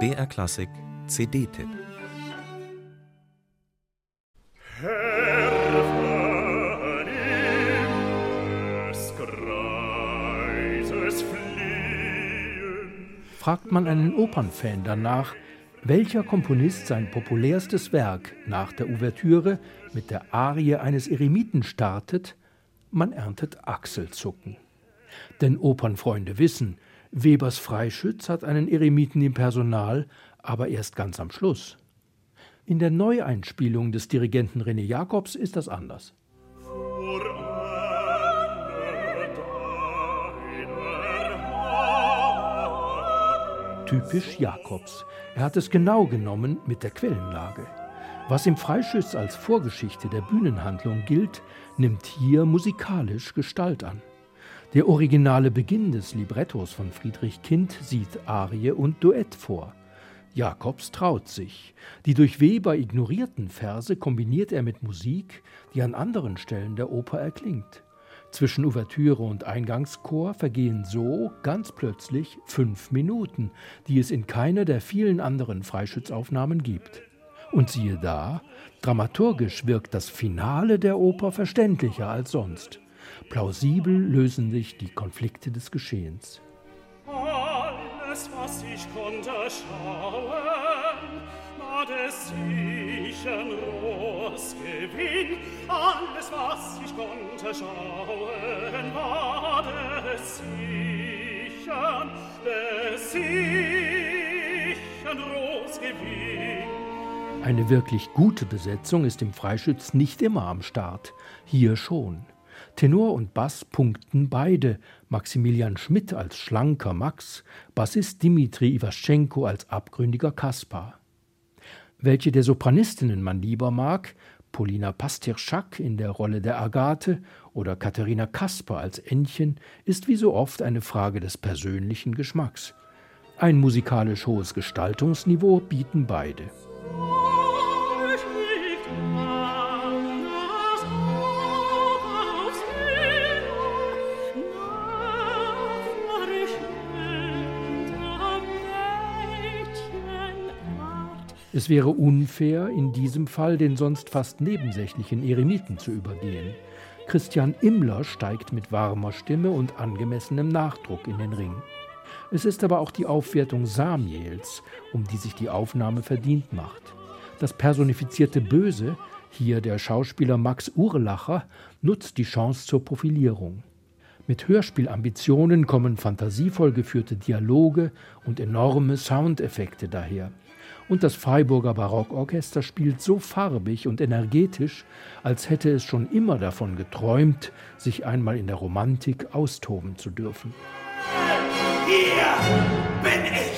BR Klassik CD-Tipp Fragt man einen Opernfan danach, welcher Komponist sein populärstes Werk nach der Ouvertüre mit der Arie eines Eremiten startet, man erntet Achselzucken. Denn Opernfreunde wissen, Webers Freischütz hat einen Eremiten im Personal, aber erst ganz am Schluss. In der Neueinspielung des Dirigenten René Jacobs ist das anders. Typisch Jacobs. Er hat es genau genommen mit der Quellenlage. Was im Freischütz als Vorgeschichte der Bühnenhandlung gilt, nimmt hier musikalisch Gestalt an. Der originale Beginn des Librettos von Friedrich Kind sieht Arie und Duett vor. Jakobs traut sich. Die durch Weber ignorierten Verse kombiniert er mit Musik, die an anderen Stellen der Oper erklingt. Zwischen Ouvertüre und Eingangschor vergehen so ganz plötzlich fünf Minuten, die es in keiner der vielen anderen Freischützaufnahmen gibt. Und siehe da, dramaturgisch wirkt das Finale der Oper verständlicher als sonst. Plausibel lösen sich die Konflikte des Geschehens. Alles, was ich konnte schauen, war des sichern Gewinn. Alles, was ich konnte schauen, war des sichern, des sichern Gewinn. Eine wirklich gute Besetzung ist im Freischütz nicht immer am Start. Hier schon. Tenor und Bass punkten beide. Maximilian Schmidt als schlanker Max, Bassist Dimitri Iwaschenko als abgründiger Kaspar. Welche der Sopranistinnen man lieber mag, Polina Pastirschak in der Rolle der Agathe oder Katharina Kasper als Ännchen, ist wie so oft eine Frage des persönlichen Geschmacks. Ein musikalisch hohes Gestaltungsniveau bieten beide. Es wäre unfair, in diesem Fall den sonst fast nebensächlichen Eremiten zu übergehen. Christian Immler steigt mit warmer Stimme und angemessenem Nachdruck in den Ring. Es ist aber auch die Aufwertung Samiels, um die sich die Aufnahme verdient macht. Das personifizierte Böse, hier der Schauspieler Max Urlacher, nutzt die Chance zur Profilierung. Mit Hörspielambitionen kommen fantasievoll geführte Dialoge und enorme Soundeffekte daher. Und das Freiburger Barockorchester spielt so farbig und energetisch, als hätte es schon immer davon geträumt, sich einmal in der Romantik austoben zu dürfen. Hier bin ich!